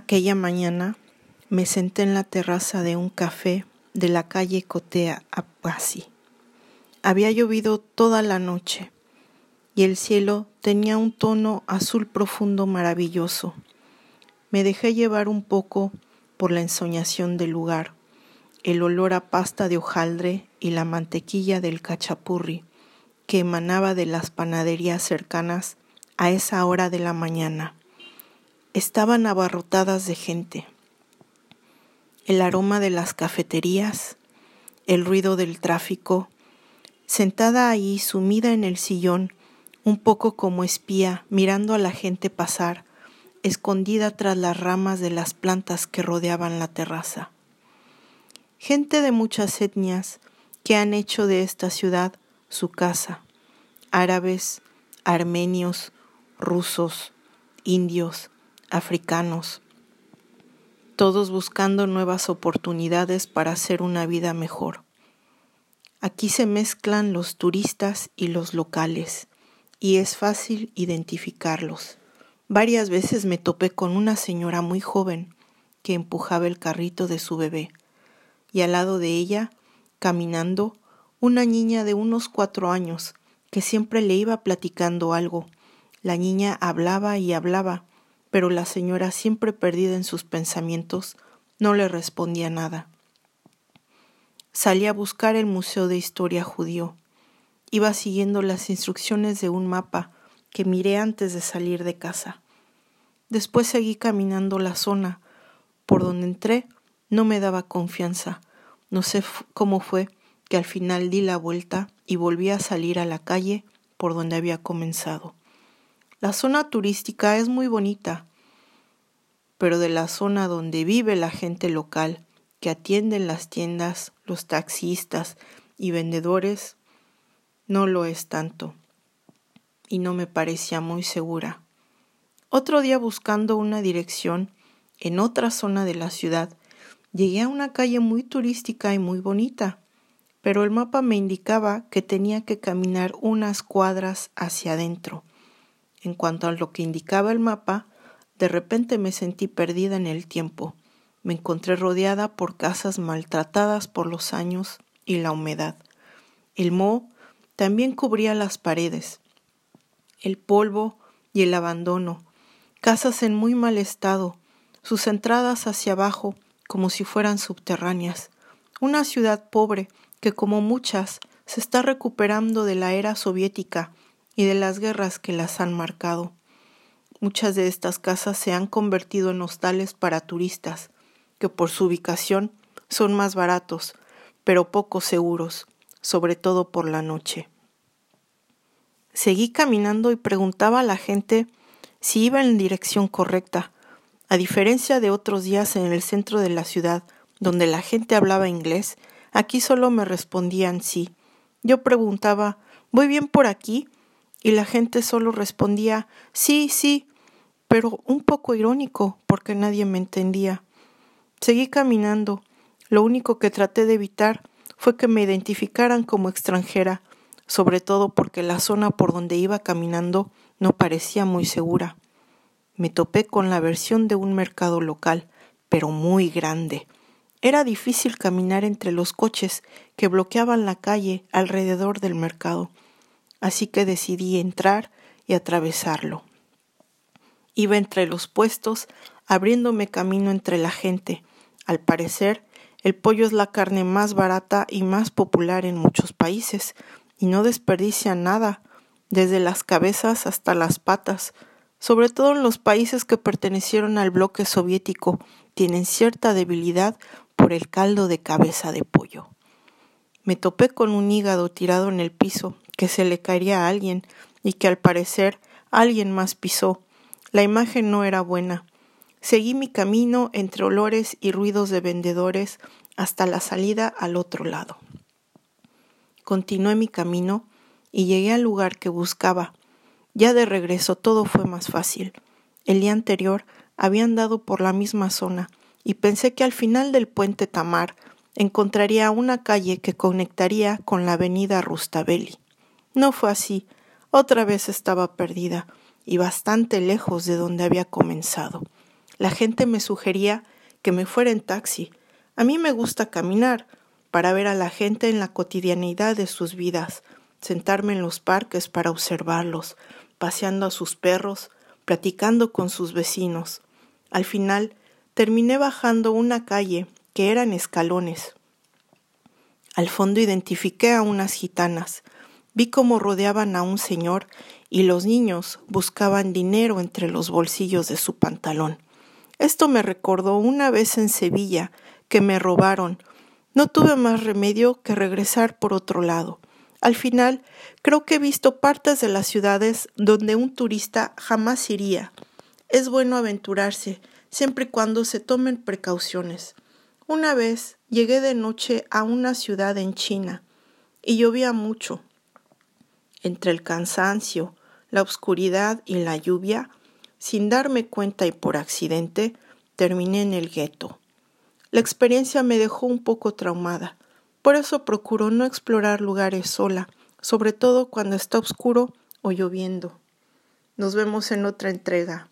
Aquella mañana me senté en la terraza de un café de la calle Cotea Apasi. Había llovido toda la noche y el cielo tenía un tono azul profundo maravilloso. Me dejé llevar un poco por la ensoñación del lugar, el olor a pasta de hojaldre y la mantequilla del cachapurri que emanaba de las panaderías cercanas a esa hora de la mañana. Estaban abarrotadas de gente. El aroma de las cafeterías, el ruido del tráfico, sentada ahí sumida en el sillón, un poco como espía, mirando a la gente pasar, escondida tras las ramas de las plantas que rodeaban la terraza. Gente de muchas etnias que han hecho de esta ciudad su casa, árabes, armenios, rusos, indios, africanos, todos buscando nuevas oportunidades para hacer una vida mejor. Aquí se mezclan los turistas y los locales, y es fácil identificarlos. Varias veces me topé con una señora muy joven que empujaba el carrito de su bebé, y al lado de ella, caminando, una niña de unos cuatro años que siempre le iba platicando algo. La niña hablaba y hablaba, pero la señora, siempre perdida en sus pensamientos, no le respondía nada. Salí a buscar el Museo de Historia Judío. Iba siguiendo las instrucciones de un mapa que miré antes de salir de casa. Después seguí caminando la zona. Por donde entré no me daba confianza. No sé cómo fue que al final di la vuelta y volví a salir a la calle por donde había comenzado. La zona turística es muy bonita, pero de la zona donde vive la gente local, que atienden las tiendas, los taxistas y vendedores, no lo es tanto y no me parecía muy segura. Otro día buscando una dirección en otra zona de la ciudad, llegué a una calle muy turística y muy bonita, pero el mapa me indicaba que tenía que caminar unas cuadras hacia adentro. En cuanto a lo que indicaba el mapa, de repente me sentí perdida en el tiempo. Me encontré rodeada por casas maltratadas por los años y la humedad. El moho también cubría las paredes. El polvo y el abandono, casas en muy mal estado, sus entradas hacia abajo como si fueran subterráneas, una ciudad pobre que como muchas se está recuperando de la era soviética y de las guerras que las han marcado. Muchas de estas casas se han convertido en hostales para turistas, que por su ubicación son más baratos, pero poco seguros, sobre todo por la noche. Seguí caminando y preguntaba a la gente si iba en dirección correcta. A diferencia de otros días en el centro de la ciudad, donde la gente hablaba inglés, aquí solo me respondían sí. Yo preguntaba ¿Voy bien por aquí? Y la gente solo respondía sí, sí, pero un poco irónico, porque nadie me entendía. Seguí caminando. Lo único que traté de evitar fue que me identificaran como extranjera, sobre todo porque la zona por donde iba caminando no parecía muy segura. Me topé con la versión de un mercado local, pero muy grande. Era difícil caminar entre los coches que bloqueaban la calle alrededor del mercado, así que decidí entrar y atravesarlo. Iba entre los puestos, abriéndome camino entre la gente. Al parecer, el pollo es la carne más barata y más popular en muchos países, y no desperdicia nada, desde las cabezas hasta las patas. Sobre todo en los países que pertenecieron al bloque soviético, tienen cierta debilidad por el caldo de cabeza de pollo. Me topé con un hígado tirado en el piso, que se le caería a alguien, y que al parecer alguien más pisó. La imagen no era buena. Seguí mi camino entre olores y ruidos de vendedores hasta la salida al otro lado. Continué mi camino y llegué al lugar que buscaba. Ya de regreso todo fue más fácil. El día anterior había andado por la misma zona y pensé que al final del puente Tamar encontraría una calle que conectaría con la avenida Rustavelli. No fue así. Otra vez estaba perdida y bastante lejos de donde había comenzado. La gente me sugería que me fuera en taxi. A mí me gusta caminar para ver a la gente en la cotidianidad de sus vidas, sentarme en los parques para observarlos, paseando a sus perros, platicando con sus vecinos. Al final terminé bajando una calle que eran escalones. Al fondo identifiqué a unas gitanas. Vi cómo rodeaban a un señor y los niños buscaban dinero entre los bolsillos de su pantalón. Esto me recordó una vez en Sevilla que me robaron. No tuve más remedio que regresar por otro lado. Al final, creo que he visto partes de las ciudades donde un turista jamás iría. Es bueno aventurarse, siempre y cuando se tomen precauciones. Una vez llegué de noche a una ciudad en China y llovía mucho. Entre el cansancio, la oscuridad y la lluvia, sin darme cuenta y por accidente, terminé en el gueto. La experiencia me dejó un poco traumada. Por eso procuro no explorar lugares sola, sobre todo cuando está oscuro o lloviendo. Nos vemos en otra entrega.